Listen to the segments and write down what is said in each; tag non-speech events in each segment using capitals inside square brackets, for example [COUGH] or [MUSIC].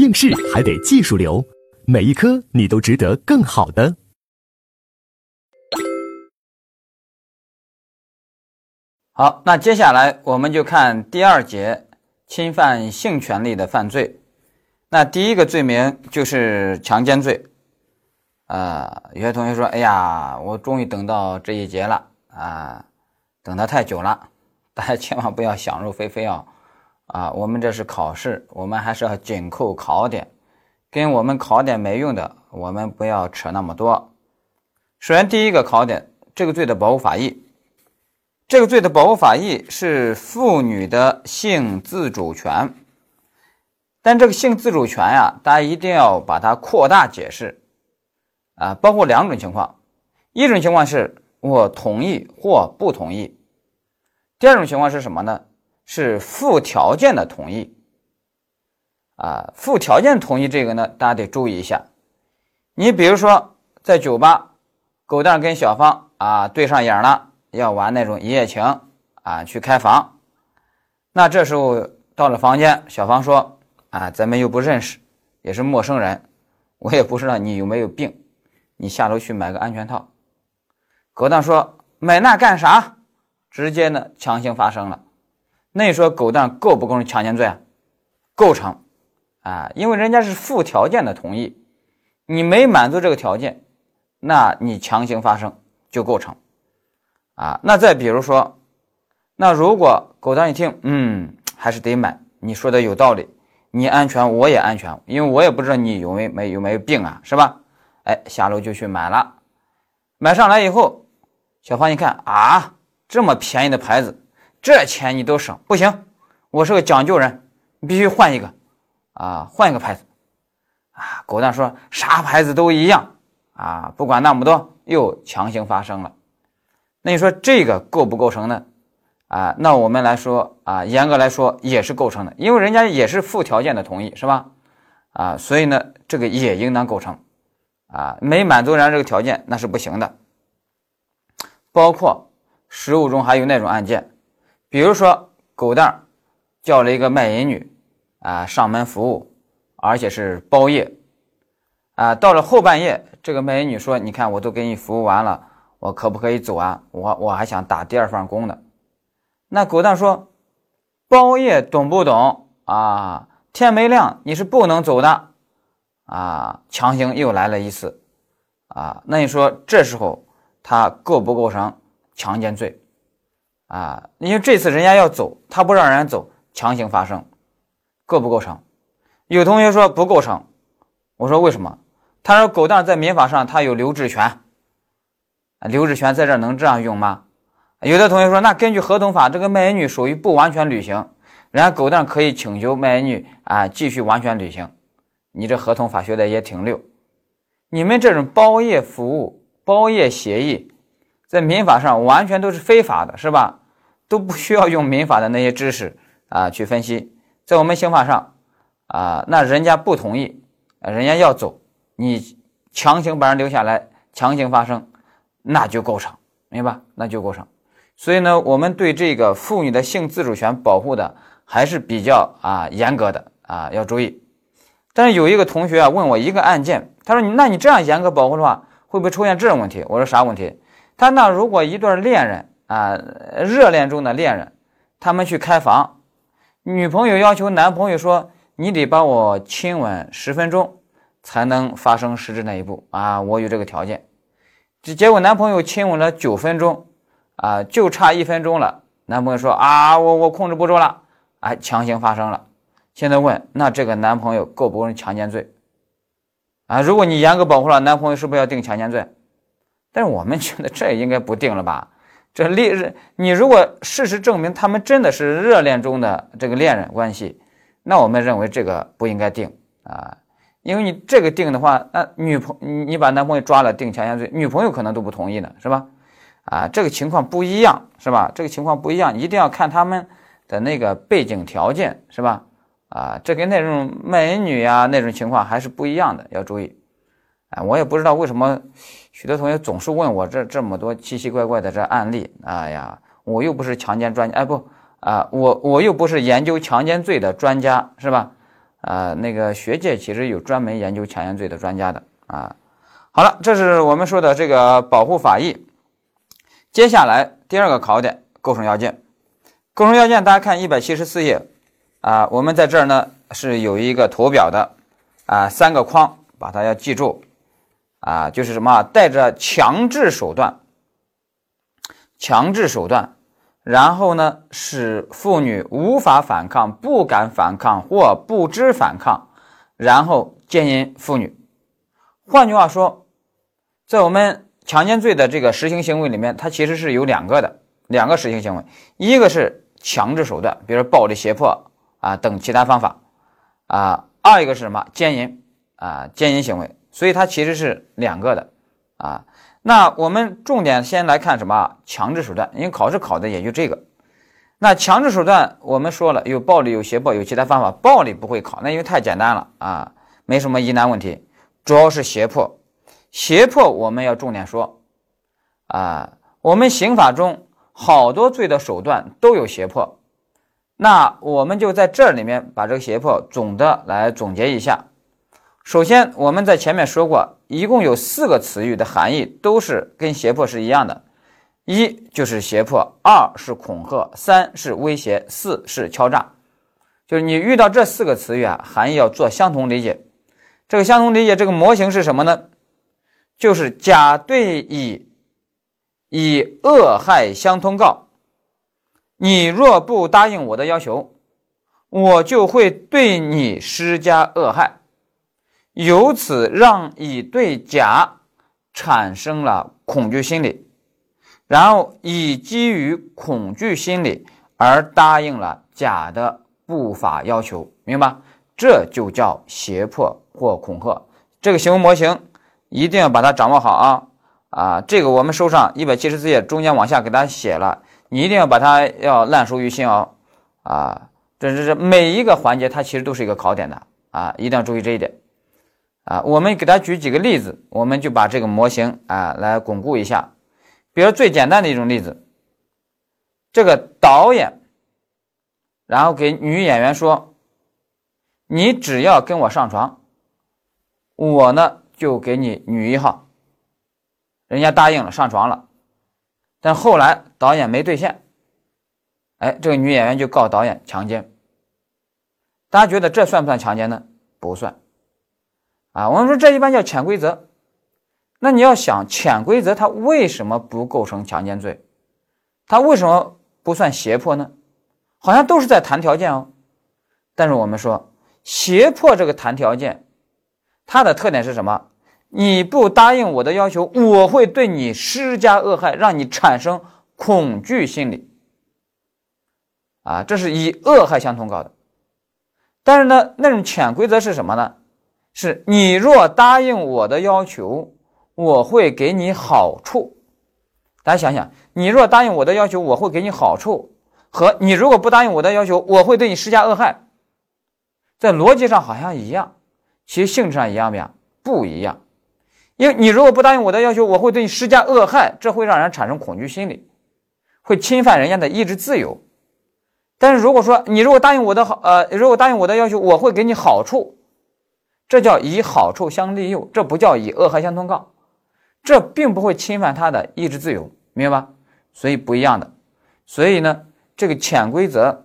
应试还得技术流，每一科你都值得更好的。好，那接下来我们就看第二节侵犯性权利的犯罪。那第一个罪名就是强奸罪。啊，有些同学说：“哎呀，我终于等到这一节了啊，等得太久了。”大家千万不要想入非非哦！啊，我们这是考试，我们还是要紧扣考点，跟我们考点没用的，我们不要扯那么多。首先，第一个考点，这个罪的保护法益，这个罪的保护法益是妇女的性自主权。但这个性自主权呀，大家一定要把它扩大解释。啊，包括两种情况，一种情况是我同意或不同意，第二种情况是什么呢？是附条件的同意。啊，附条件同意这个呢，大家得注意一下。你比如说在酒吧，狗蛋跟小芳啊对上眼了，要玩那种一夜情啊，去开房。那这时候到了房间，小芳说：“啊，咱们又不认识，也是陌生人，我也不知道你有没有病。”你下楼去买个安全套，狗蛋说买那干啥？直接呢强行发生了。那你说狗蛋构不构成强奸罪啊？构成啊，因为人家是附条件的同意，你没满足这个条件，那你强行发生就构成啊。那再比如说，那如果狗蛋一听，嗯，还是得买，你说的有道理，你安全我也安全，因为我也不知道你有没没有没有病啊，是吧？哎，下楼就去买了，买上来以后，小芳一看啊，这么便宜的牌子，这钱你都省，不行，我是个讲究人，你必须换一个，啊，换一个牌子，啊，狗蛋说啥牌子都一样，啊，不管那么多，又强行发生了，那你说这个构不构成呢？啊，那我们来说啊，严格来说也是构成的，因为人家也是附条件的同意，是吧？啊，所以呢，这个也应当构成。啊，没满足人家这个条件，那是不行的。包括实务中还有那种案件，比如说狗蛋儿叫了一个卖淫女啊上门服务，而且是包夜啊。到了后半夜，这个卖淫女说：“你看，我都给你服务完了，我可不可以走啊？我我还想打第二份工呢。”那狗蛋说：“包夜懂不懂啊？天没亮你是不能走的。”啊，强行又来了一次，啊，那你说这时候他构不构成强奸罪？啊，因为这次人家要走，他不让人走，强行发生，构不构成？有同学说不构成，我说为什么？他说狗蛋在民法上他有留置权，留置权在这能这样用吗？有的同学说，那根据合同法，这个卖淫女属于不完全履行，人家狗蛋可以请求卖淫女啊继续完全履行。你这合同法学的也挺溜，你们这种包夜服务、包夜协议，在民法上完全都是非法的，是吧？都不需要用民法的那些知识啊去分析，在我们刑法上啊，那人家不同意，人家要走，你强行把人留下来，强行发生，那就构成，明白？那就构成。所以呢，我们对这个妇女的性自主权保护的还是比较啊严格的啊，要注意。但是有一个同学啊问我一个案件，他说你那你这样严格保护的话，会不会出现这种问题？我说啥问题？他那如果一对恋人啊，热恋中的恋人，他们去开房，女朋友要求男朋友说你得帮我亲吻十分钟才能发生实质那一步啊，我有这个条件。结结果男朋友亲吻了九分钟啊，就差一分钟了，男朋友说啊我我控制不住了，哎强行发生了。现在问，那这个男朋友构不构成强奸罪啊？如果你严格保护了，男朋友是不是要定强奸罪？但是我们觉得这应该不定了吧？这恋人你如果事实证明他们真的是热恋中的这个恋人关系，那我们认为这个不应该定啊，因为你这个定的话，那女朋你你把男朋友抓了定强奸罪，女朋友可能都不同意呢，是吧？啊，这个情况不一样，是吧？这个情况不一样，一定要看他们的那个背景条件，是吧？啊，这跟那种卖淫女呀那种情况还是不一样的，要注意。啊，我也不知道为什么许多同学总是问我这这么多奇奇怪怪的这案例。哎呀，我又不是强奸专家，哎不啊，我我又不是研究强奸罪的专家，是吧？啊，那个学界其实有专门研究强奸罪的专家的啊。好了，这是我们说的这个保护法益。接下来第二个考点，构成要件。构成要件，大家看一百七十四页啊，我们在这儿呢是有一个图表的啊，三个框，把它要记住啊，就是什么，带着强制手段，强制手段。然后呢，使妇女无法反抗、不敢反抗或不知反抗，然后奸淫妇女。换句话说，在我们强奸罪的这个实行行为里面，它其实是有两个的，两个实行行为，一个是强制手段，比如暴力胁迫啊等其他方法啊；二一个是什么？奸淫啊，奸淫行为。所以它其实是两个的啊。那我们重点先来看什么强制手段？因为考试考的也就这个。那强制手段我们说了，有暴力、有胁迫、有其他方法。暴力不会考，那因为太简单了啊，没什么疑难问题。主要是胁迫，胁迫我们要重点说啊。我们刑法中好多罪的手段都有胁迫，那我们就在这里面把这个胁迫总的来总结一下。首先，我们在前面说过，一共有四个词语的含义都是跟胁迫是一样的，一就是胁迫，二是恐吓，三是威胁，四是敲诈。就是你遇到这四个词语啊，含义要做相同理解。这个相同理解，这个模型是什么呢？就是甲对乙以恶害相通告，你若不答应我的要求，我就会对你施加恶害。由此让乙对甲产生了恐惧心理，然后乙基于恐惧心理而答应了甲的不法要求，明白？这就叫胁迫或恐吓。这个行为模型一定要把它掌握好啊！啊，这个我们收上一百七十四页中间往下给大家写了，你一定要把它要烂熟于心哦！啊，这这这每一个环节它其实都是一个考点的啊，一定要注意这一点。啊，我们给他举几个例子，我们就把这个模型啊来巩固一下。比如最简单的一种例子，这个导演，然后给女演员说：“你只要跟我上床，我呢就给你女一号。”人家答应了，上床了，但后来导演没兑现，哎，这个女演员就告导演强奸。大家觉得这算不算强奸呢？不算。啊，我们说这一般叫潜规则。那你要想潜规则，它为什么不构成强奸罪？它为什么不算胁迫呢？好像都是在谈条件哦。但是我们说胁迫这个谈条件，它的特点是什么？你不答应我的要求，我会对你施加恶害，让你产生恐惧心理。啊，这是以恶害相通告的。但是呢，那种潜规则是什么呢？是你若答应我的要求，我会给你好处。大家想想，你若答应我的要求，我会给你好处，和你如果不答应我的要求，我会对你施加恶害，在逻辑上好像一样，其实性质上一样不一样？不一样。因为你如果不答应我的要求，我会对你施加恶害，这会让人产生恐惧心理，会侵犯人家的意志自由。但是如果说你如果答应我的好，呃，如果答应我的要求，我会给你好处。这叫以好处相利诱，这不叫以恶害相通告，这并不会侵犯他的意志自由，明白吧？所以不一样的。所以呢，这个潜规则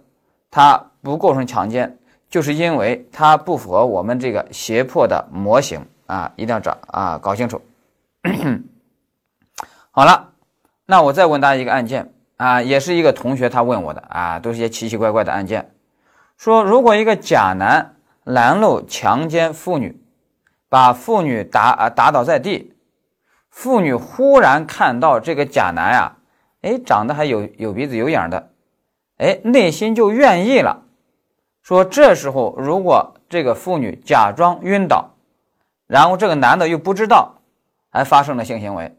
它不构成强奸，就是因为它不符合我们这个胁迫的模型啊，一定要找啊，搞清楚。[COUGHS] 好了，那我再问大家一个案件啊，也是一个同学他问我的啊，都是些奇奇怪怪的案件，说如果一个甲男。拦路强奸妇女，把妇女打啊打倒在地。妇女忽然看到这个甲男呀，哎，长得还有有鼻子有眼的，哎，内心就愿意了。说这时候如果这个妇女假装晕倒，然后这个男的又不知道，还发生了性行为，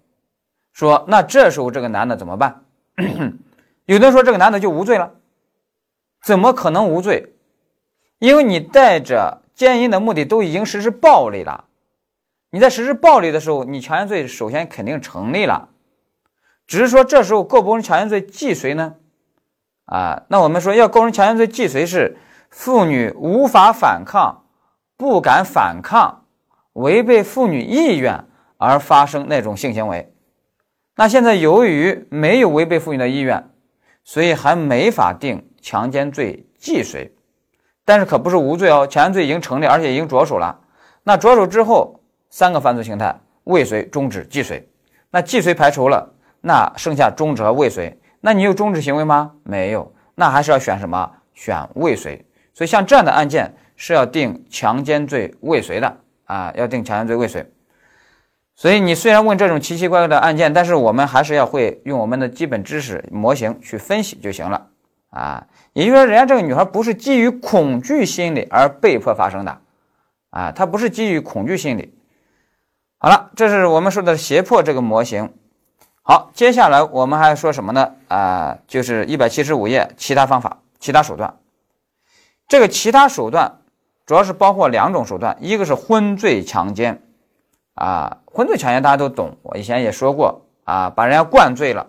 说那这时候这个男的怎么办？[COUGHS] 有的说这个男的就无罪了，怎么可能无罪？因为你带着奸淫的目的都已经实施暴力了，你在实施暴力的时候，你强奸罪首先肯定成立了，只是说这时候构不成强奸罪既遂呢？啊，那我们说要构成强奸罪既遂是妇女无法反抗不敢反抗，违背妇女意愿而发生那种性行为。那现在由于没有违背妇女的意愿，所以还没法定强奸罪既遂。但是可不是无罪哦，强奸罪已经成立，而且已经着手了。那着手之后，三个犯罪形态：未遂、终止、既遂。那既遂排除了，那剩下终止和未遂。那你有终止行为吗？没有，那还是要选什么？选未遂。所以像这样的案件是要定强奸罪未遂的啊，要定强奸罪未遂。所以你虽然问这种奇奇怪怪的案件，但是我们还是要会用我们的基本知识模型去分析就行了啊。也就是说，人家这个女孩不是基于恐惧心理而被迫发生的啊，她不是基于恐惧心理。好了，这是我们说的胁迫这个模型。好，接下来我们还说什么呢？啊，就是一百七十五页其他方法、其他手段。这个其他手段主要是包括两种手段，一个是昏醉强奸。啊，昏醉强奸大家都懂，我以前也说过啊，把人家灌醉了，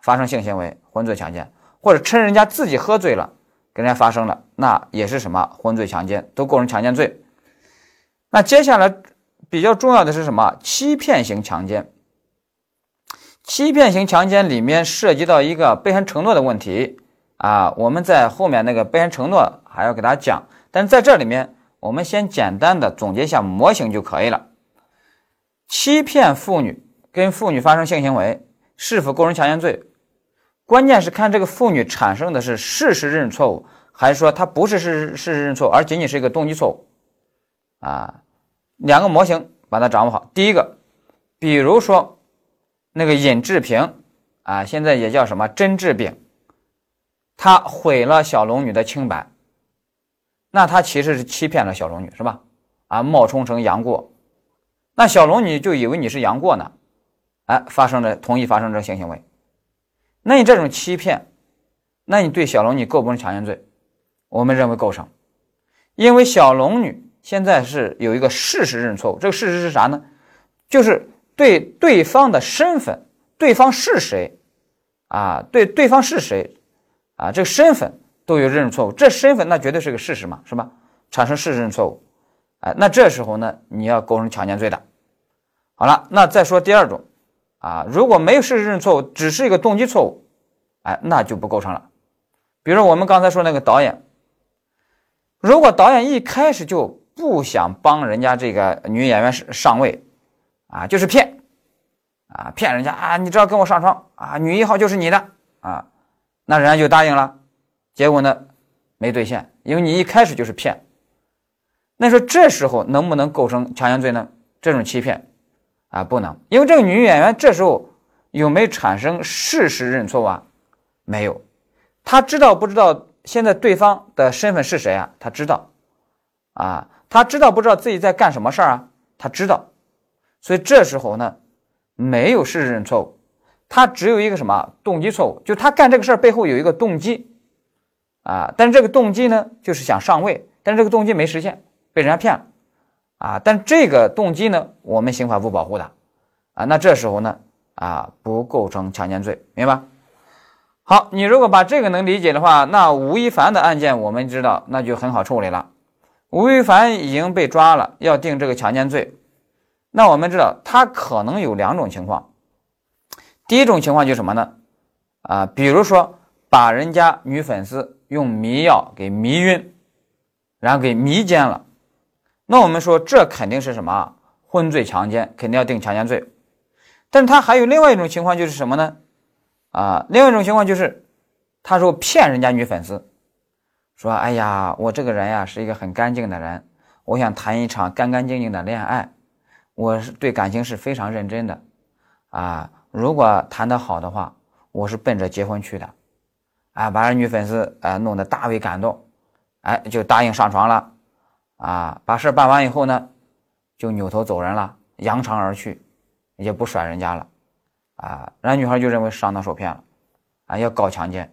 发生性行为，昏醉强奸，或者趁人家自己喝醉了，跟人家发生了，那也是什么昏罪强奸，都构成强奸罪。那接下来比较重要的是什么？欺骗型强奸。欺骗型强奸里面涉及到一个被害人承诺的问题啊，我们在后面那个被害人承诺还要给大家讲，但是在这里面，我们先简单的总结一下模型就可以了。欺骗妇女跟妇女发生性行为是否构成强奸罪？关键是看这个妇女产生的是事实认错误，还是说她不是事实事实认错，而仅仅是一个动机错误？啊，两个模型把它掌握好。第一个，比如说那个尹志平啊，现在也叫什么甄志炳，他毁了小龙女的清白，那他其实是欺骗了小龙女，是吧？啊，冒充成杨过。那小龙女就以为你是杨过呢，哎，发生了同意发生这性行为，那你这种欺骗，那你对小龙女构不构成强奸罪？我们认为构成，因为小龙女现在是有一个事实认错误，这个事实是啥呢？就是对对方的身份，对方是谁啊？对对方是谁啊？这个身份都有认识错误，这身份那绝对是个事实嘛，是吧？产生事实认错误，哎，那这时候呢，你要构成强奸罪的。好了，那再说第二种，啊，如果没有事实认错误，只是一个动机错误，哎，那就不构成了。比如说我们刚才说那个导演，如果导演一开始就不想帮人家这个女演员上位，啊，就是骗，啊，骗人家啊，你只要跟我上床啊，女一号就是你的啊，那人家就答应了，结果呢没兑现，因为你一开始就是骗。那说这时候能不能构成强奸罪呢？这种欺骗。啊，不能，因为这个女演员这时候有没有产生事实认错啊？没有，她知道不知道现在对方的身份是谁啊？她知道，啊，她知道不知道自己在干什么事儿啊？她知道，所以这时候呢，没有事实认错误，她只有一个什么动机错误，就她干这个事儿背后有一个动机，啊，但是这个动机呢，就是想上位，但是这个动机没实现，被人家骗了。啊，但这个动机呢，我们刑法不保护的，啊，那这时候呢，啊，不构成强奸罪，明白？好，你如果把这个能理解的话，那吴亦凡的案件我们知道，那就很好处理了。吴亦凡已经被抓了，要定这个强奸罪，那我们知道他可能有两种情况，第一种情况就是什么呢？啊，比如说把人家女粉丝用迷药给迷晕，然后给迷奸了。那我们说，这肯定是什么？昏罪强奸，肯定要定强奸罪。但是他还有另外一种情况，就是什么呢？啊，另外一种情况就是，他说骗人家女粉丝，说：“哎呀，我这个人呀是一个很干净的人，我想谈一场干干净净的恋爱，我是对感情是非常认真的。啊，如果谈得好的话，我是奔着结婚去的。啊，把人女粉丝啊弄得大为感动，哎，就答应上床了。”啊，把事办完以后呢，就扭头走人了，扬长而去，也不甩人家了，啊，然后女孩就认为上当受骗了，啊，要告强奸，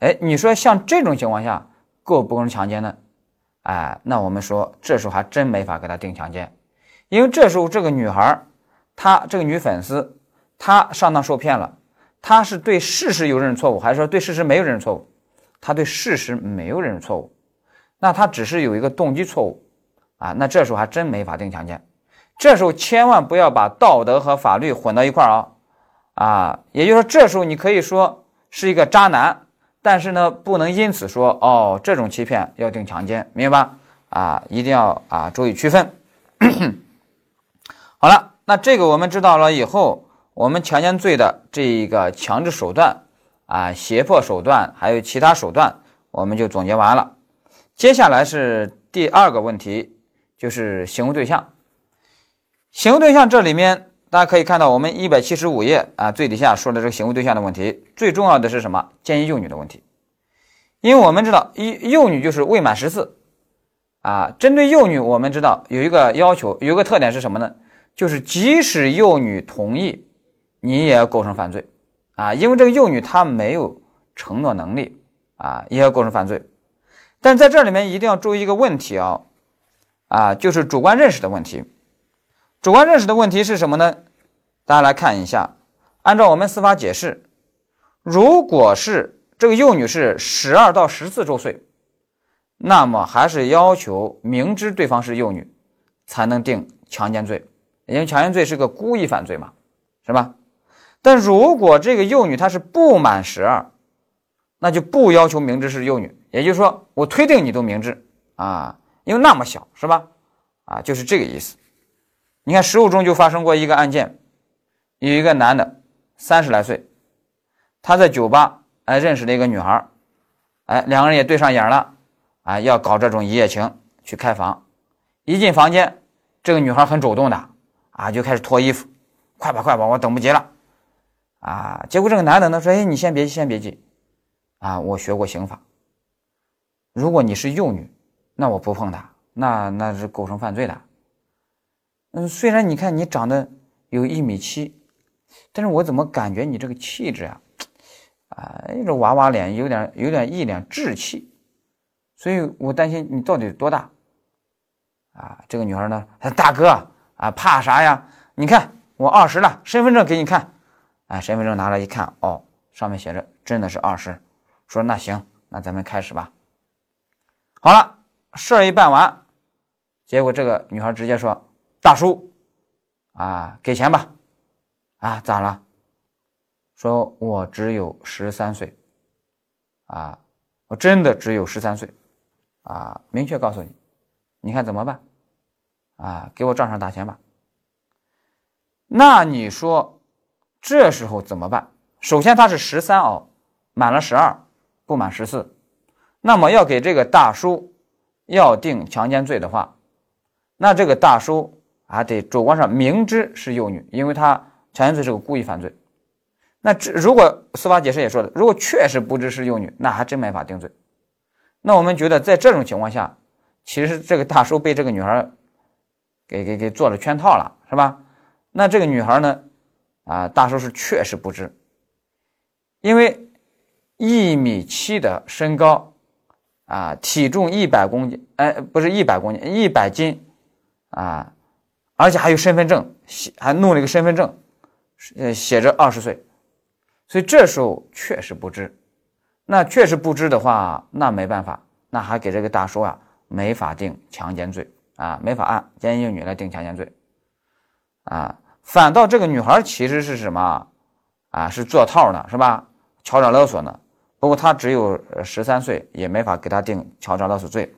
哎，你说像这种情况下构不构成强奸呢？哎，那我们说这时候还真没法给他定强奸，因为这时候这个女孩，她这个女粉丝，她上当受骗了，她是对事实有认识错误，还是说对事实没有认识错误？她对事实没有认识错误。那他只是有一个动机错误，啊，那这时候还真没法定强奸。这时候千万不要把道德和法律混到一块儿啊啊！也就是说，这时候你可以说是一个渣男，但是呢，不能因此说哦，这种欺骗要定强奸，明白吧？啊，一定要啊注意区分。[COUGHS] 好了，那这个我们知道了以后，我们强奸罪的这一个强制手段啊、胁迫手段，还有其他手段，我们就总结完了。接下来是第二个问题，就是行为对象。行为对象这里面，大家可以看到，我们一百七十五页啊最底下说的这个行为对象的问题，最重要的是什么？奸淫幼女的问题。因为我们知道，幼幼女就是未满十四啊。针对幼女，我们知道有一个要求，有一个特点是什么呢？就是即使幼女同意，你也要构成犯罪啊。因为这个幼女她没有承诺能力啊，也要构成犯罪。但在这里面一定要注意一个问题啊啊，就是主观认识的问题。主观认识的问题是什么呢？大家来看一下，按照我们司法解释，如果是这个幼女是十二到十四周岁，那么还是要求明知对方是幼女才能定强奸罪，因为强奸罪是个故意犯罪嘛，是吧？但如果这个幼女她是不满十二，那就不要求明知是幼女，也就是说，我推定你都明智啊，因为那么小，是吧？啊，就是这个意思。你看，实务中就发生过一个案件，有一个男的三十来岁，他在酒吧哎认识了一个女孩，哎两个人也对上眼了，啊要搞这种一夜情去开房，一进房间，这个女孩很主动的啊就开始脱衣服，快吧快吧，我等不及了，啊结果这个男的呢说，哎你先别先别急，啊我学过刑法，如果你是幼女，那我不碰她，那那是构成犯罪的。嗯，虽然你看你长得有一米七，但是我怎么感觉你这个气质啊，啊，这娃娃脸有点有点一脸稚气，所以我担心你到底多大？啊，这个女孩呢，大哥啊，怕啥呀？你看我二十了，身份证给你看，啊，身份证拿来一看，哦，上面写着真的是二十，说那行，那咱们开始吧。好了，事儿一办完，结果这个女孩直接说。大叔，啊，给钱吧，啊，咋了？说我只有十三岁，啊，我真的只有十三岁，啊，明确告诉你，你看怎么办？啊，给我账上打钱吧。那你说这时候怎么办？首先他是十三哦，满了十二，不满十四，那么要给这个大叔要定强奸罪的话，那这个大叔。还得主观上明知是幼女，因为他强奸罪是个故意犯罪。那这如果司法解释也说的，如果确实不知是幼女，那还真没法定罪。那我们觉得在这种情况下，其实这个大叔被这个女孩给给给做了圈套了，是吧？那这个女孩呢，啊，大叔是确实不知，因为一米七的身高，啊，体重一百公斤，哎，不是一百公斤，一百斤，啊。而且还有身份证，写还弄了一个身份证，呃，写着二十岁，所以这时候确实不知，那确实不知的话，那没办法，那还给这个大叔啊，没法定强奸罪啊，没法按奸淫幼女来定强奸罪，啊，反倒这个女孩其实是什么啊？是做套呢，是吧？敲诈勒索呢？不过他只有十三岁，也没法给他定敲诈勒索罪，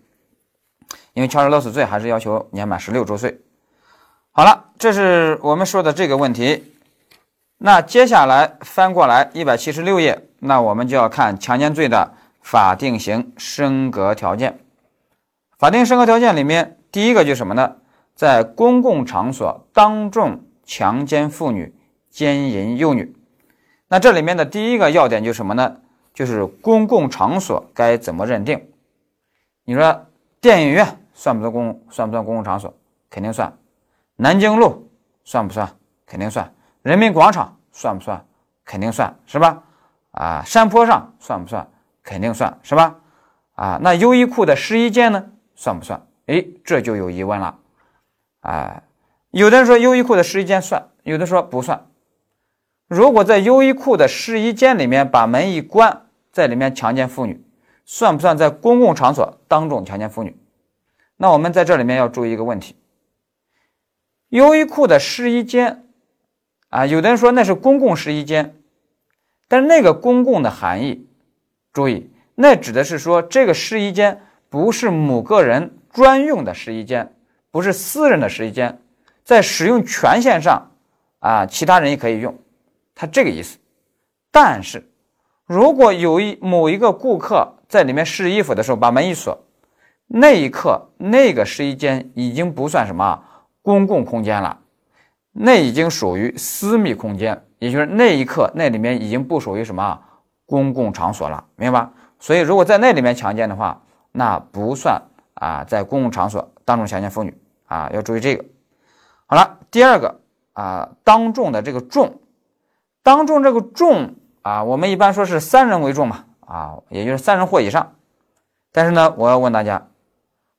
因为敲诈勒索罪还是要求年满十六周岁。好了，这是我们说的这个问题。那接下来翻过来一百七十六页，那我们就要看强奸罪的法定刑升格条件。法定升格条件里面，第一个就是什么呢？在公共场所当众强奸妇女、奸淫幼女。那这里面的第一个要点就是什么呢？就是公共场所该怎么认定？你说电影院算不算公算不算公共场所？肯定算。南京路算不算？肯定算。人民广场算不算？肯定算是吧？啊，山坡上算不算？肯定算是吧？啊，那优衣库的试衣间呢？算不算？哎，这就有疑问了。啊，有的人说优衣库的试衣间算，有的说不算。如果在优衣库的试衣间里面把门一关，在里面强奸妇女，算不算在公共场所当众强奸妇女？那我们在这里面要注意一个问题：优衣库的试衣间啊，有的人说那是公共试衣间，但那个公共的含义，注意，那指的是说这个试衣间不是某个人专用的试衣间，不是私人的试衣间，在使用权限上啊，其他人也可以用，他这个意思。但是，如果有一某一个顾客在里面试衣服的时候把门一锁，那一刻那个试衣间已经不算什么公共空间了，那已经属于私密空间，也就是那一刻那里面已经不属于什么公共场所了，明白吧？所以如果在那里面强奸的话，那不算啊，在公共场所当众强奸妇女啊，要注意这个。好了，第二个啊，当众的这个众，当众这个众。啊，我们一般说是三人为重嘛，啊，也就是三人或以上。但是呢，我要问大家，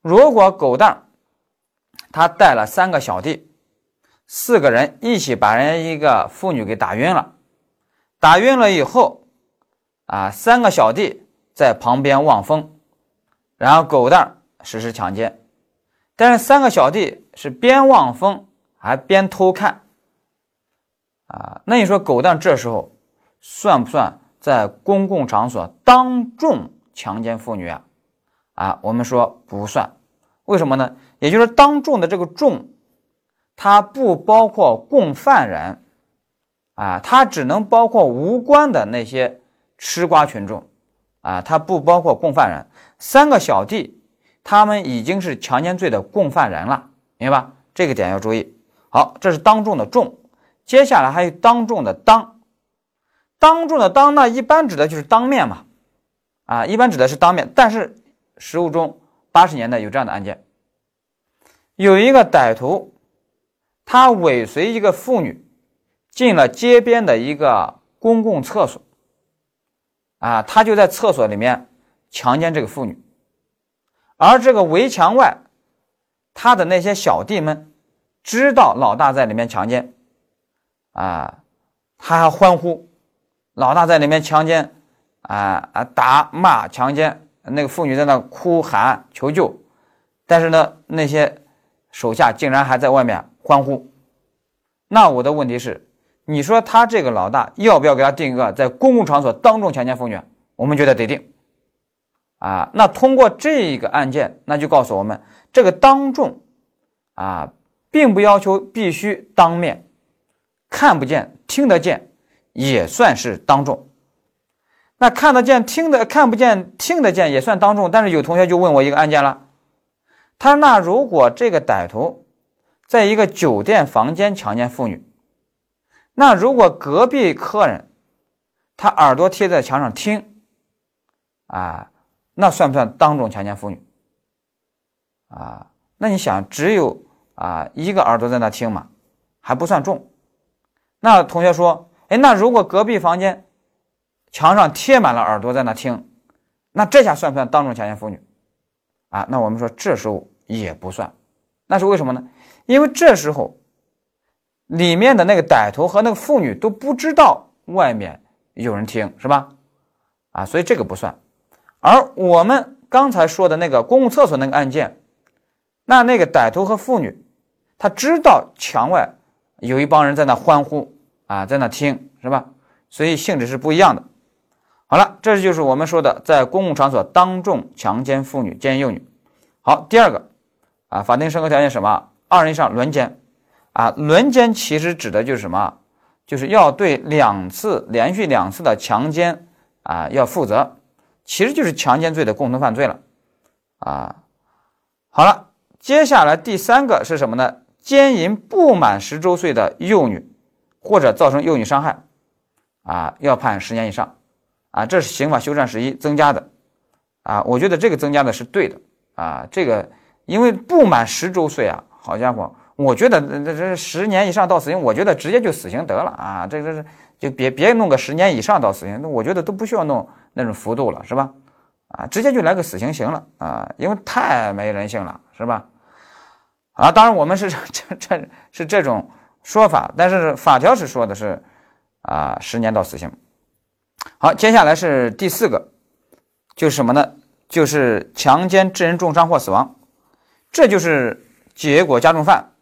如果狗蛋他带了三个小弟，四个人一起把人家一个妇女给打晕了，打晕了以后，啊，三个小弟在旁边望风，然后狗蛋实施强奸，但是三个小弟是边望风还边偷看，啊，那你说狗蛋这时候？算不算在公共场所当众强奸妇女啊？啊，我们说不算，为什么呢？也就是当众的这个众，它不包括共犯人，啊，它只能包括无关的那些吃瓜群众，啊，它不包括共犯人。三个小弟，他们已经是强奸罪的共犯人了，明白吧？这个点要注意。好，这是当众的众，接下来还有当众的当。当众的当，那一般指的就是当面嘛，啊，一般指的是当面。但是实务中，八十年代有这样的案件，有一个歹徒，他尾随一个妇女进了街边的一个公共厕所，啊，他就在厕所里面强奸这个妇女，而这个围墙外，他的那些小弟们知道老大在里面强奸，啊，他还欢呼。老大在里面强奸，啊啊打骂强奸，那个妇女在那哭喊求救，但是呢，那些手下竟然还在外面欢呼。那我的问题是，你说他这个老大要不要给他定一个在公共场所当众强奸妇女？我们觉得得定。啊，那通过这个案件，那就告诉我们，这个当众啊，并不要求必须当面看不见听得见。也算是当众，那看得见、听得看不见、听得见也算当众。但是有同学就问我一个案件了，他说：“那如果这个歹徒在一个酒店房间强奸妇女，那如果隔壁客人他耳朵贴在墙上听，啊，那算不算当众强奸妇女？啊，那你想，只有啊一个耳朵在那听嘛，还不算重。那同学说。”哎，那如果隔壁房间墙上贴满了耳朵在那听，那这下算不算当众强奸妇女？啊，那我们说这时候也不算，那是为什么呢？因为这时候里面的那个歹徒和那个妇女都不知道外面有人听，是吧？啊，所以这个不算。而我们刚才说的那个公共厕所那个案件，那那个歹徒和妇女他知道墙外有一帮人在那欢呼。啊，在那听是吧？所以性质是不一样的。好了，这就是我们说的在公共场所当众强奸妇女、奸淫幼女。好，第二个啊，法定生活条件什么？二人以上轮奸啊，轮奸其实指的就是什么？就是要对两次连续两次的强奸啊要负责，其实就是强奸罪的共同犯罪了啊。好了，接下来第三个是什么呢？奸淫不满十周岁的幼女。或者造成幼女伤害，啊，要判十年以上，啊，这是刑法修正十一增加的，啊，我觉得这个增加的是对的，啊，这个因为不满十周岁啊，好家伙，我觉得这这十年以上到死刑，我觉得直接就死刑得了啊，这个是就别别弄个十年以上到死刑，那我觉得都不需要弄那种幅度了，是吧？啊，直接就来个死刑行了啊，因为太没人性了，是吧？啊，当然我们是 [LAUGHS] 这这是这种。说法，但是法条是说的是，啊，十年到死刑。好，接下来是第四个，就是什么呢？就是强奸致人重伤或死亡。这就是结果加重犯。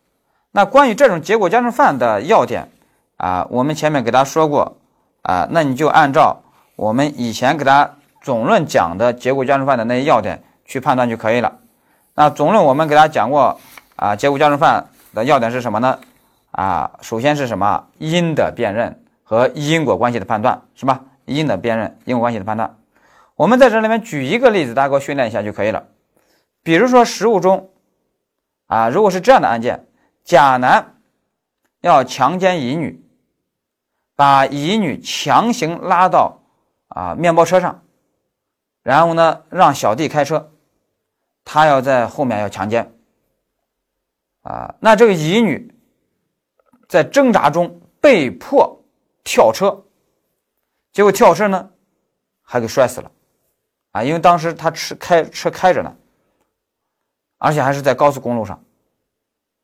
那关于这种结果加重犯的要点啊，我们前面给大家说过啊，那你就按照我们以前给大家总论讲的结果加重犯的那些要点去判断就可以了。那总论我们给大家讲过啊，结果加重犯的要点是什么呢？啊，首先是什么因的辨认和因果关系的判断，是吧？因的辨认、因果关系的判断。我们在这里面举一个例子，大家给我训练一下就可以了。比如说实务中，啊，如果是这样的案件，甲男要强奸乙女，把乙女强行拉到啊面包车上，然后呢让小弟开车，他要在后面要强奸，啊，那这个乙女在挣扎中被迫跳车，结果跳车呢还给摔死了。啊，因为当时他车开车开着呢，而且还是在高速公路上，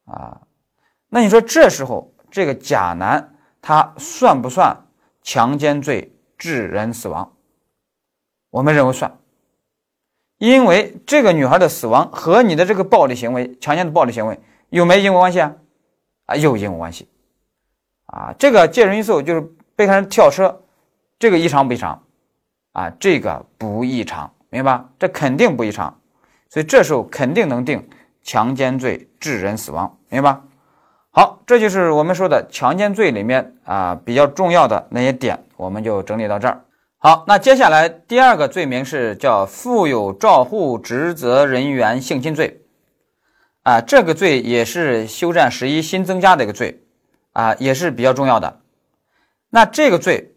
啊，那你说这时候这个甲男他算不算强奸罪致人死亡？我们认为算，因为这个女孩的死亡和你的这个暴力行为、强奸的暴力行为有没有因果关系啊？啊，有因果关系，啊，这个介入因素就是被害人跳车，这个异常不异常？啊，这个不异常，明白吧？这肯定不异常，所以这时候肯定能定强奸罪致人死亡，明白吧？好，这就是我们说的强奸罪里面啊比较重要的那些点，我们就整理到这儿。好，那接下来第二个罪名是叫负有照护职责人员性侵罪，啊，这个罪也是修战十一新增加的一个罪，啊，也是比较重要的。那这个罪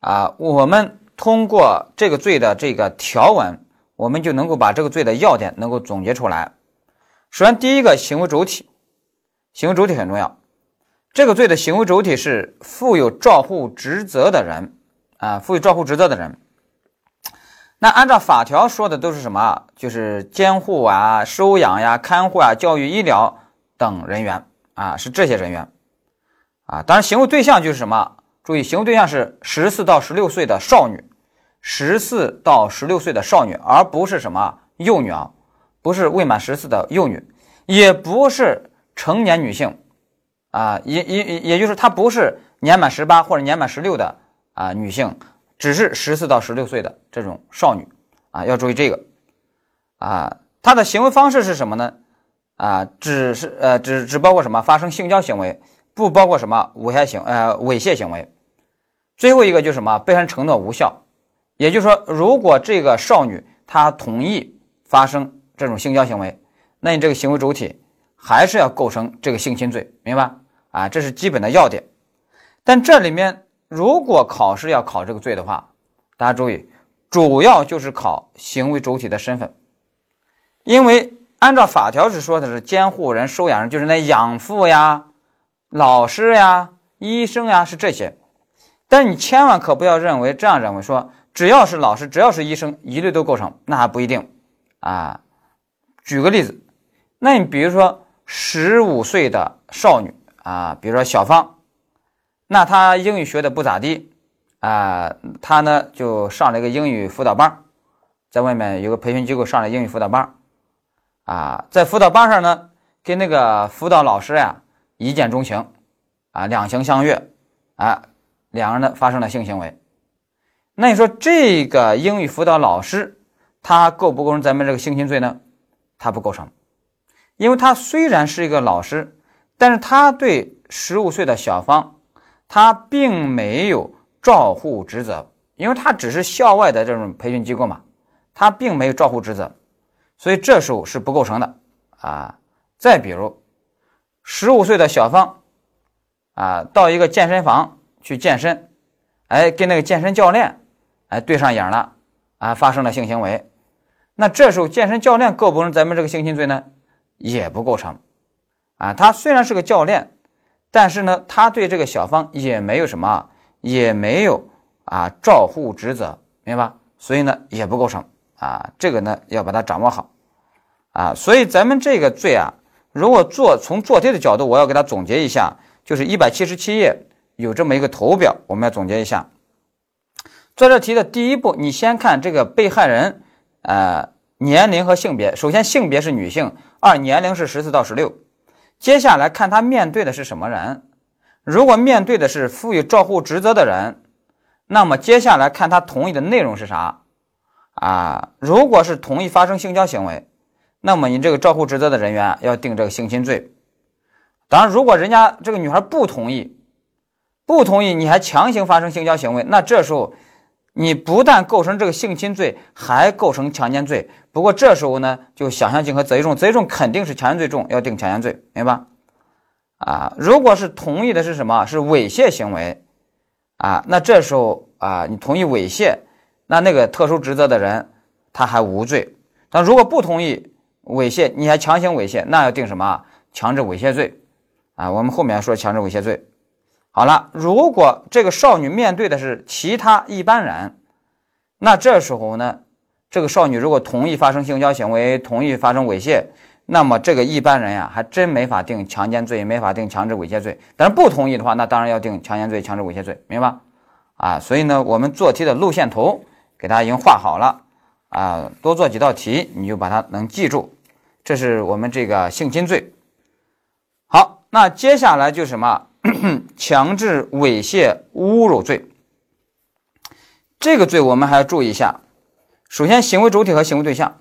啊，我们。通过这个罪的这个条文，我们就能够把这个罪的要点能够总结出来。首先，第一个行为主体，行为主体很重要。这个罪的行为主体是负有照护职责的人啊，负有照护职责的人。那按照法条说的都是什么？就是监护啊、收养呀、看护啊、教育、医疗等人员啊，是这些人员啊。当然，行为对象就是什么？注意，行为对象是十四到十六岁的少女。十四到十六岁的少女，而不是什么幼女啊，不是未满十四的幼女，也不是成年女性啊，也也也就是她不是年满十八或者年满十六的啊女性，只是十四到十六岁的这种少女啊，要注意这个啊，她的行为方式是什么呢？啊，只是呃只只包括什么发生性交行为，不包括什么猥亵行呃猥亵行为。最后一个就是什么被害人承诺无效。也就是说，如果这个少女她同意发生这种性交行为，那你这个行为主体还是要构成这个性侵罪，明白啊？这是基本的要点。但这里面如果考试要考这个罪的话，大家注意，主要就是考行为主体的身份，因为按照法条是说的是监护人、收养人，就是那养父呀、老师呀、医生呀，是这些。但你千万可不要认为这样认为说。只要是老师，只要是医生，一律都构成，那还不一定啊。举个例子，那你比如说十五岁的少女啊，比如说小芳，那她英语学的不咋地啊，她呢就上了一个英语辅导班，在外面有个培训机构上了英语辅导班啊，在辅导班上呢，跟那个辅导老师呀一见钟情啊，两情相悦啊，两人呢发生了性行为。那你说这个英语辅导老师，他构不构成咱们这个性侵罪呢？他不构成，因为他虽然是一个老师，但是他对十五岁的小芳，他并没有照护职责，因为他只是校外的这种培训机构嘛，他并没有照护职责，所以这时候是不构成的啊。再比如，十五岁的小芳啊，到一个健身房去健身，哎，跟那个健身教练。哎，对上眼了，啊，发生了性行为，那这时候健身教练构不成咱们这个性侵罪呢？也不构成，啊，他虽然是个教练，但是呢，他对这个小芳也没有什么，也没有啊照护职责，明白吧？所以呢，也不构成，啊，这个呢要把它掌握好，啊，所以咱们这个罪啊，如果做从做题的角度，我要给他总结一下，就是一百七十七页有这么一个图表，我们要总结一下。做这题的第一步，你先看这个被害人，呃，年龄和性别。首先，性别是女性，二年龄是十四到十六。接下来看他面对的是什么人，如果面对的是赋予照护职责的人，那么接下来看他同意的内容是啥啊？如果是同意发生性交行为，那么你这个照护职责的人员要定这个性侵罪。当然，如果人家这个女孩不同意，不同意你还强行发生性交行为，那这时候。你不但构成这个性侵罪，还构成强奸罪。不过这时候呢，就想象性和择一重，择一重肯定是强奸罪重，要定强奸罪，明白？啊，如果是同意的是什么？是猥亵行为啊，那这时候啊，你同意猥亵，那那个特殊职责的人他还无罪。但如果不同意猥亵，你还强行猥亵，那要定什么？强制猥亵罪啊。我们后面说强制猥亵罪。好了，如果这个少女面对的是其他一般人，那这时候呢，这个少女如果同意发生性交行为，同意发生猥亵，那么这个一般人呀，还真没法定强奸罪，没法定强制猥亵罪。但是不同意的话，那当然要定强奸罪、强制猥亵罪，明白？啊，所以呢，我们做题的路线图给大家已经画好了啊，多做几道题，你就把它能记住。这是我们这个性侵罪。好，那接下来就什么？[COUGHS] 强制猥亵侮辱罪，这个罪我们还要注意一下。首先，行为主体和行为对象。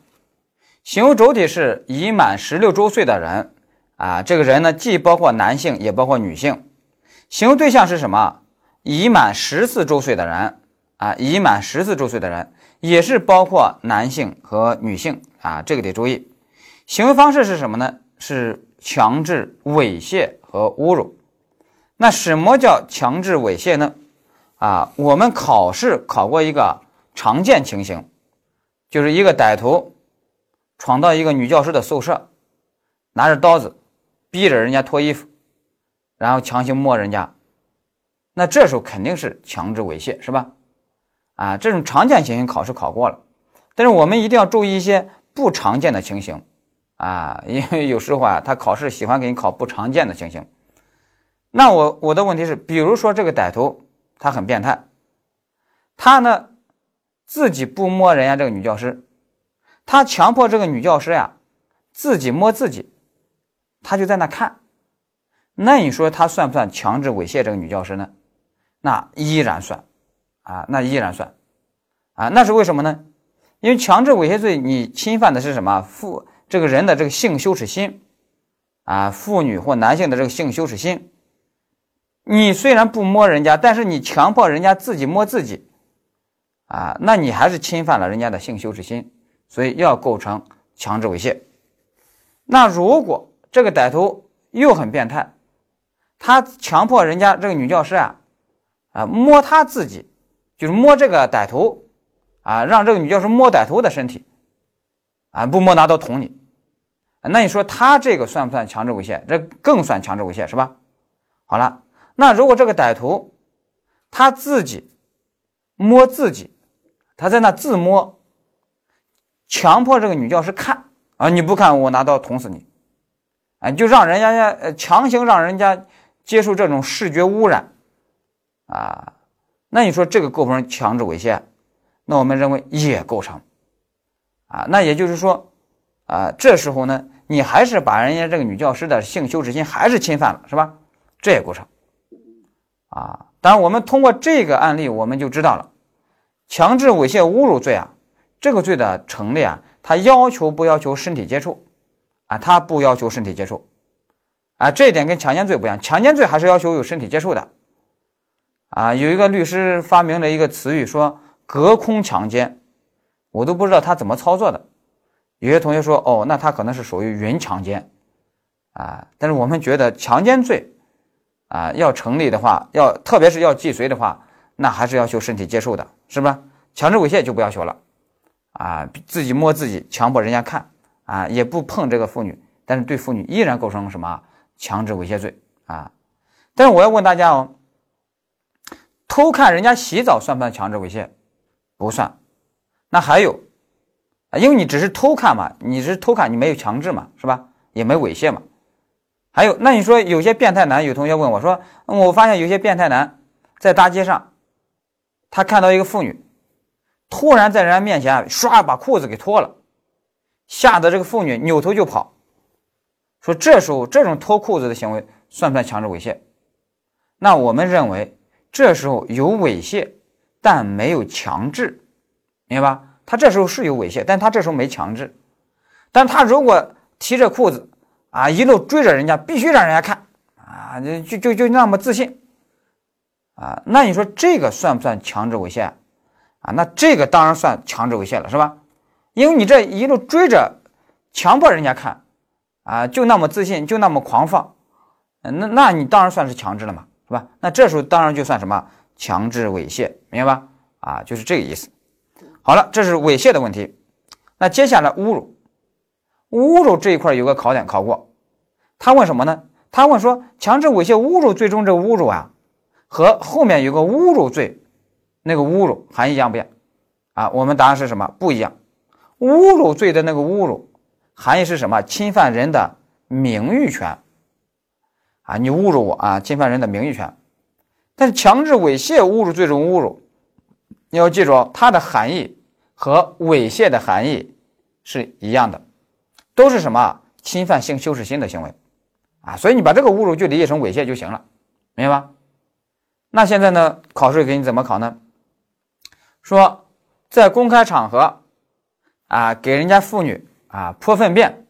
行为主体是已满十六周岁的人啊，这个人呢既包括男性也包括女性。行为对象是什么？已满十四周岁的人啊，已满十四周岁的人也是包括男性和女性啊，这个得注意。行为方式是什么呢？是强制猥亵和侮辱。那什么叫强制猥亵呢？啊，我们考试考过一个常见情形，就是一个歹徒闯到一个女教师的宿舍，拿着刀子逼着人家脱衣服，然后强行摸人家。那这时候肯定是强制猥亵，是吧？啊，这种常见情形考试考过了，但是我们一定要注意一些不常见的情形啊，因为有时候啊，他考试喜欢给你考不常见的情形。那我我的问题是，比如说这个歹徒他很变态，他呢自己不摸人家这个女教师，他强迫这个女教师呀自己摸自己，他就在那看，那你说他算不算强制猥亵这个女教师呢？那依然算，啊，那依然算，啊，那是为什么呢？因为强制猥亵罪你侵犯的是什么？妇这个人的这个性羞耻心，啊，妇女或男性的这个性羞耻心。你虽然不摸人家，但是你强迫人家自己摸自己，啊，那你还是侵犯了人家的性羞耻心，所以要构成强制猥亵。那如果这个歹徒又很变态，他强迫人家这个女教师啊，啊摸他自己，就是摸这个歹徒，啊让这个女教师摸歹徒的身体，啊不摸拿刀捅你，那你说他这个算不算强制猥亵？这更算强制猥亵是吧？好了。那如果这个歹徒他自己摸自己，他在那自摸，强迫这个女教师看啊，你不看我拿刀捅死你，啊，就让人家呃强行让人家接受这种视觉污染啊，那你说这个构成强制猥亵？那我们认为也构成啊，那也就是说啊，这时候呢，你还是把人家这个女教师的性羞耻心还是侵犯了，是吧？这也构成。啊，当然，我们通过这个案例，我们就知道了，强制猥亵侮辱罪啊，这个罪的成立啊，它要求不要求身体接触啊？它不要求身体接触啊，这一点跟强奸罪不一样，强奸罪还是要求有身体接触的啊。有一个律师发明了一个词语，说隔空强奸，我都不知道他怎么操作的。有些同学说，哦，那他可能是属于云强奸啊，但是我们觉得强奸罪。啊，要成立的话，要特别是要既遂的话，那还是要求身体接受的，是吧？强制猥亵就不要求了，啊，自己摸自己，强迫人家看，啊，也不碰这个妇女，但是对妇女依然构成什么强制猥亵罪啊？但是我要问大家哦，偷看人家洗澡算不算强制猥亵？不算。那还有，啊，因为你只是偷看嘛，你是偷看，你没有强制嘛，是吧？也没猥亵嘛。还有，那你说有些变态男，有同学问我说：“我发现有些变态男在大街上，他看到一个妇女，突然在人家面前唰把裤子给脱了，吓得这个妇女扭头就跑，说这时候这种脱裤子的行为算不算强制猥亵？那我们认为这时候有猥亵，但没有强制，明白吧？他这时候是有猥亵，但他这时候没强制。但他如果提着裤子啊，一路追着人家，必须让人家看啊，就就就那么自信啊，那你说这个算不算强制猥亵啊？那这个当然算强制猥亵了，是吧？因为你这一路追着，强迫人家看啊，就那么自信，就那么狂放，那那你当然算是强制了嘛，是吧？那这时候当然就算什么强制猥亵，明白吧？啊，就是这个意思。好了，这是猥亵的问题。那接下来侮辱，侮辱这一块有个考点考过，他问什么呢？他问说强制猥亵侮辱罪中这侮辱啊，和后面有个侮辱罪，那个侮辱含义一样不一样？啊，我们答案是什么？不一样。侮辱罪的那个侮辱含义是什么？侵犯人的名誉权啊！你侮辱我啊，侵犯人的名誉权。但是强制猥亵侮辱罪中侮辱，你要记住，它的含义和猥亵的含义是一样的，都是什么？侵犯性羞耻心的行为啊！所以你把这个侮辱就理解成猥亵就行了，明白吧？那现在呢？考试给你怎么考呢？说在公开场合。啊，给人家妇女啊泼粪便，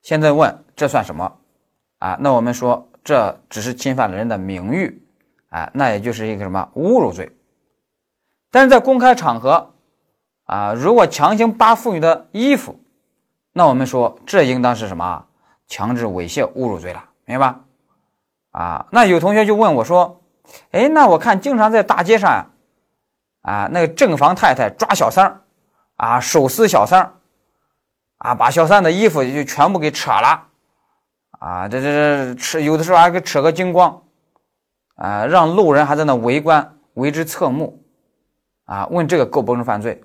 现在问这算什么？啊，那我们说这只是侵犯了人的名誉，啊，那也就是一个什么侮辱罪。但是在公开场合，啊，如果强行扒妇女的衣服，那我们说这应当是什么？强制猥亵侮辱罪了，明白吧？啊，那有同学就问我说，哎，那我看经常在大街上，啊，那个正房太太抓小三儿。啊，手撕小三儿，啊，把小三的衣服就全部给扯了，啊，这这这扯，有的时候还给扯个精光，啊，让路人还在那围观，为之侧目，啊，问这个构不构成犯罪？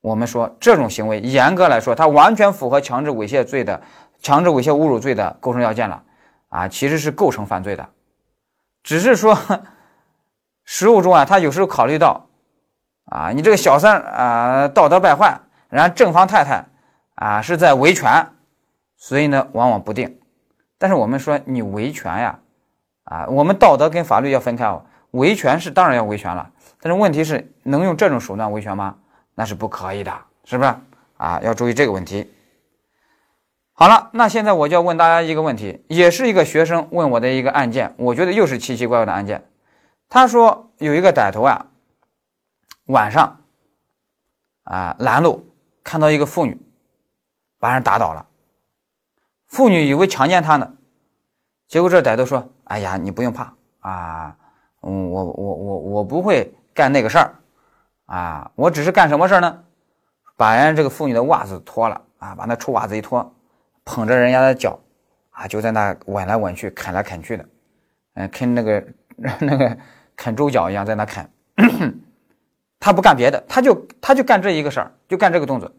我们说这种行为严格来说，它完全符合强制猥亵罪的强制猥亵侮辱罪的构成要件了，啊，其实是构成犯罪的，只是说实务中啊，他有时候考虑到。啊，你这个小三啊，道德败坏，然后正房太太啊是在维权，所以呢，往往不定。但是我们说你维权呀，啊，我们道德跟法律要分开哦。维权是当然要维权了，但是问题是能用这种手段维权吗？那是不可以的，是不是？啊，要注意这个问题。好了，那现在我就要问大家一个问题，也是一个学生问我的一个案件，我觉得又是奇奇怪怪的案件。他说有一个歹徒啊。晚上，啊，拦路看到一个妇女，把人打倒了。妇女以为强奸他呢，结果这歹徒说：“哎呀，你不用怕啊，嗯，我我我我不会干那个事儿，啊，我只是干什么事儿呢？把人家这个妇女的袜子脱了啊，把那臭袜子一脱，捧着人家的脚，啊，就在那吻来吻去，啃来啃去的，嗯，啃那个那个啃猪脚一样，在那啃。[CLEARS THROAT] ”他不干别的，他就他就干这一个事儿，就干这个动作。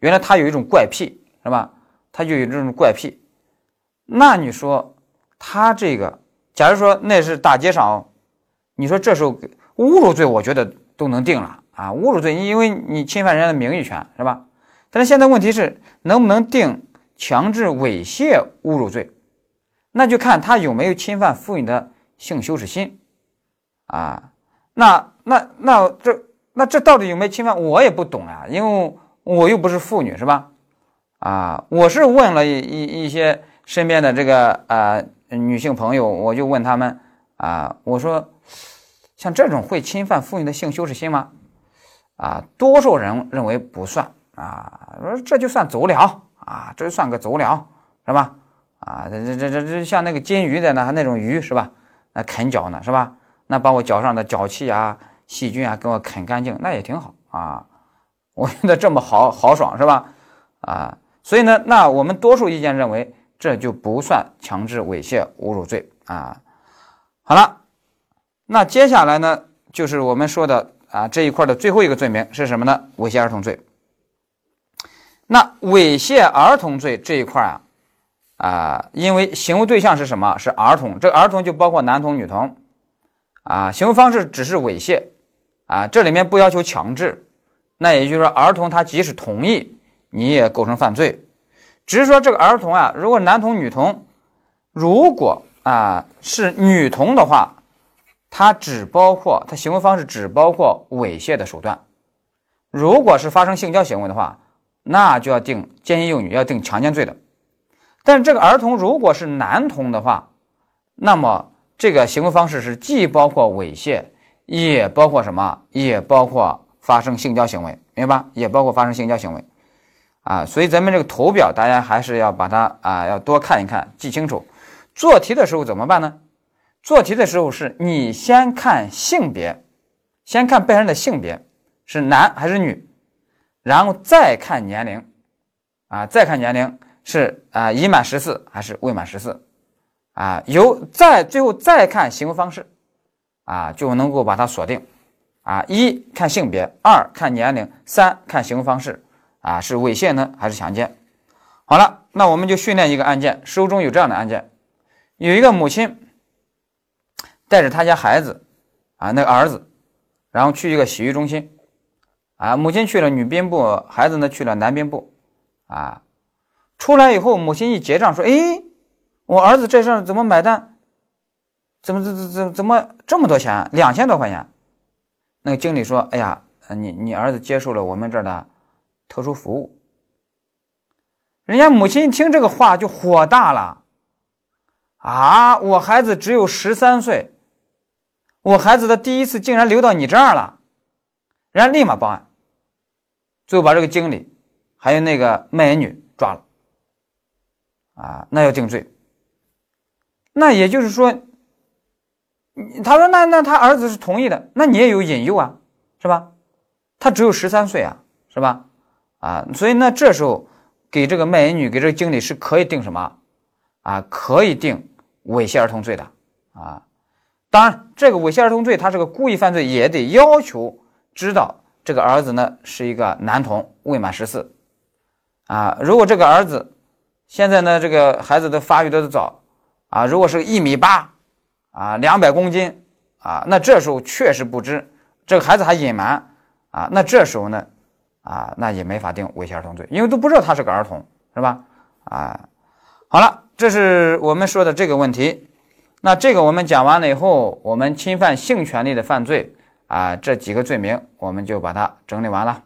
原来他有一种怪癖，是吧？他就有这种怪癖。那你说他这个，假如说那是大街上，你说这时候侮辱罪，我觉得都能定了啊。侮辱罪，因为你侵犯人家的名誉权，是吧？但是现在问题是，能不能定强制猥亵侮辱罪？那就看他有没有侵犯妇女的性羞耻心啊。那那那这。那这到底有没有侵犯？我也不懂呀，因为我又不是妇女，是吧？啊，我是问了一一一些身边的这个呃女性朋友，我就问他们啊，我说像这种会侵犯妇女的性羞耻心吗？啊，多数人认为不算啊，说这就算走了啊，这就算个走了，是吧？啊，这这这这这像那个金鱼的那那种鱼是吧？那啃脚呢是吧？那把我脚上的脚气啊。细菌啊，给我啃干净，那也挺好啊！我觉得这么豪豪爽是吧？啊，所以呢，那我们多数意见认为这就不算强制猥亵侮辱罪啊。好了，那接下来呢，就是我们说的啊这一块的最后一个罪名是什么呢？猥亵儿童罪。那猥亵儿童罪这一块啊啊，因为行为对象是什么？是儿童，这儿童就包括男童、女童啊，行为方式只是猥亵。啊，这里面不要求强制，那也就是说，儿童他即使同意，你也构成犯罪。只是说这个儿童啊，如果男童、女童，如果啊是女童的话，他只包括他行为方式只包括猥亵的手段；如果是发生性交行为的话，那就要定奸淫幼女，要定强奸罪的。但这个儿童如果是男童的话，那么这个行为方式是既包括猥亵，也包括什么？也包括发生性交行为，明白吧？也包括发生性交行为，啊，所以咱们这个图表大家还是要把它啊要多看一看，记清楚。做题的时候怎么办呢？做题的时候是你先看性别，先看被害人的性别是男还是女，然后再看年龄，啊，再看年龄。是啊，已满十四还是未满十四？啊，由再最后再看行为方式，啊，就能够把它锁定。啊，一看性别，二看年龄，三看行为方式。啊，是猥亵呢还是强奸？好了，那我们就训练一个案件。书中有这样的案件：有一个母亲带着他家孩子，啊，那个儿子，然后去一个洗浴中心。啊，母亲去了女宾部，孩子呢去了男宾部。啊。出来以后，母亲一结账说：“哎，我儿子这事怎么买单？怎么怎怎怎怎么这么多钱？两千多块钱。”那个经理说：“哎呀，你你儿子接受了我们这儿的特殊服务。”人家母亲一听这个话就火大了：“啊，我孩子只有十三岁，我孩子的第一次竟然留到你这儿了！”人家立马报案，最后把这个经理还有那个卖淫女抓了。啊，那要定罪。那也就是说，他说那那他儿子是同意的，那你也有引诱啊，是吧？他只有十三岁啊，是吧？啊，所以那这时候给这个卖淫女给这个经理是可以定什么？啊，可以定猥亵儿童罪的啊。当然，这个猥亵儿童罪他是个故意犯罪，也得要求知道这个儿子呢是一个男童，未满十四啊。如果这个儿子，现在呢，这个孩子的发育的早，啊，如果是一米八，啊，两百公斤，啊，那这时候确实不知这个孩子还隐瞒，啊，那这时候呢，啊，那也没法定猥亵儿童罪，因为都不知道他是个儿童，是吧？啊，好了，这是我们说的这个问题。那这个我们讲完了以后，我们侵犯性权利的犯罪，啊，这几个罪名我们就把它整理完了。